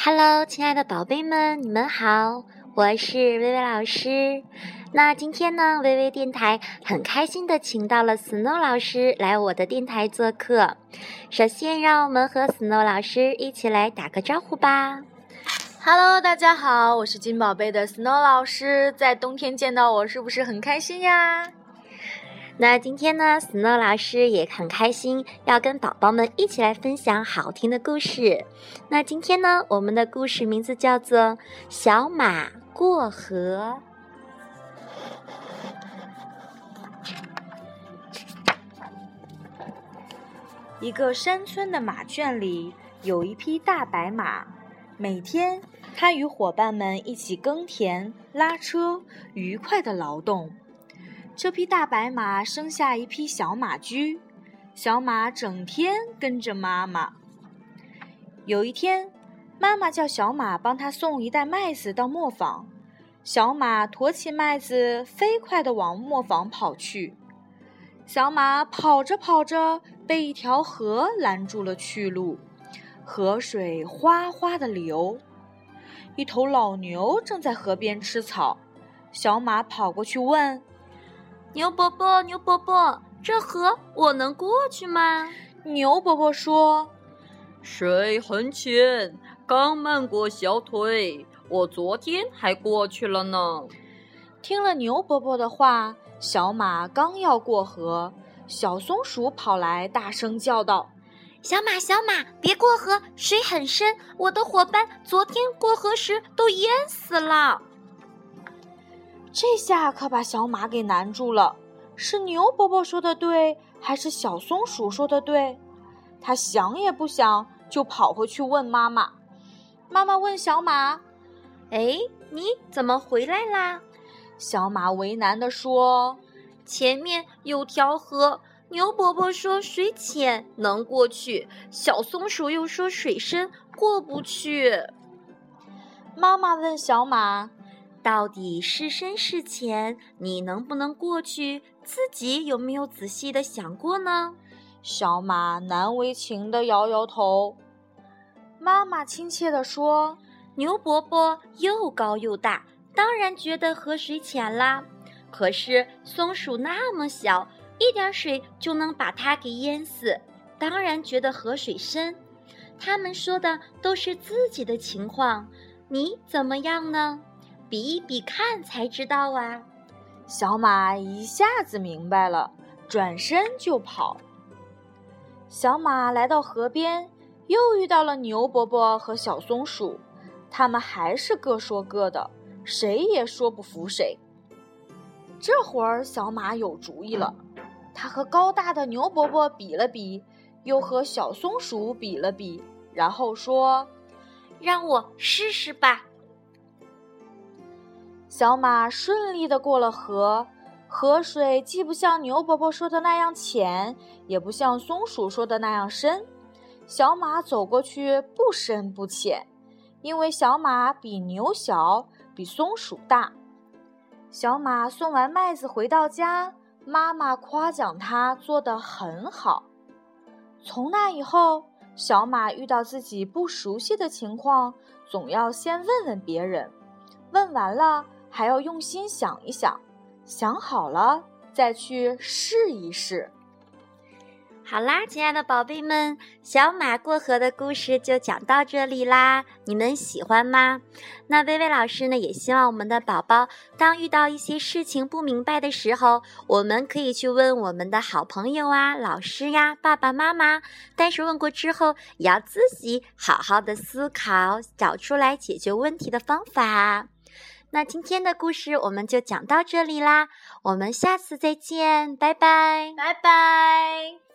Hello，亲爱的宝贝们，你们好，我是微微老师。那今天呢，微微电台很开心的请到了 Snow 老师来我的电台做客。首先，让我们和 Snow 老师一起来打个招呼吧。Hello，大家好，我是金宝贝的 Snow 老师，在冬天见到我是不是很开心呀？那今天呢，Snow 老师也很开心，要跟宝宝们一起来分享好听的故事。那今天呢，我们的故事名字叫做《小马过河》。一个山村的马圈里有一匹大白马，每天它与伙伴们一起耕田、拉车，愉快的劳动。这匹大白马生下一匹小马驹，小马整天跟着妈妈。有一天，妈妈叫小马帮她送一袋麦子到磨坊，小马驮起麦子，飞快地往磨坊跑去。小马跑着跑着，被一条河拦住了去路，河水哗哗地流。一头老牛正在河边吃草，小马跑过去问。牛伯伯，牛伯伯，这河我能过去吗？牛伯伯说：“水很浅，刚漫过小腿。我昨天还过去了呢。”听了牛伯伯的话，小马刚要过河，小松鼠跑来，大声叫道：“小马，小马，别过河，水很深，我的伙伴昨天过河时都淹死了。”这下可把小马给难住了，是牛伯伯说的对，还是小松鼠说的对？他想也不想，就跑回去问妈妈。妈妈问小马：“哎，你怎么回来啦？”小马为难地说：“前面有条河，牛伯伯说水浅能过去，小松鼠又说水深过不去。”妈妈问小马。到底是深是浅？你能不能过去？自己有没有仔细的想过呢？小马难为情的摇摇头。妈妈亲切地说：“牛伯伯又高又大，当然觉得河水浅啦。可是松鼠那么小，一点水就能把它给淹死，当然觉得河水深。他们说的都是自己的情况，你怎么样呢？”比一比看才知道啊！小马一下子明白了，转身就跑。小马来到河边，又遇到了牛伯伯和小松鼠，他们还是各说各的，谁也说不服谁。这会儿，小马有主意了，他和高大的牛伯伯比了比，又和小松鼠比了比，然后说：“让我试试吧。”小马顺利的过了河，河水既不像牛伯伯说的那样浅，也不像松鼠说的那样深。小马走过去不深不浅，因为小马比牛小，比松鼠大。小马送完麦子回到家，妈妈夸奖他做得很好。从那以后，小马遇到自己不熟悉的情况，总要先问问别人，问完了。还要用心想一想，想好了再去试一试。好啦，亲爱的宝贝们，小马过河的故事就讲到这里啦。你们喜欢吗？那微微老师呢，也希望我们的宝宝，当遇到一些事情不明白的时候，我们可以去问我们的好朋友啊、老师呀、爸爸妈妈。但是问过之后，也要自己好好的思考，找出来解决问题的方法。那今天的故事我们就讲到这里啦，我们下次再见，拜拜，拜拜。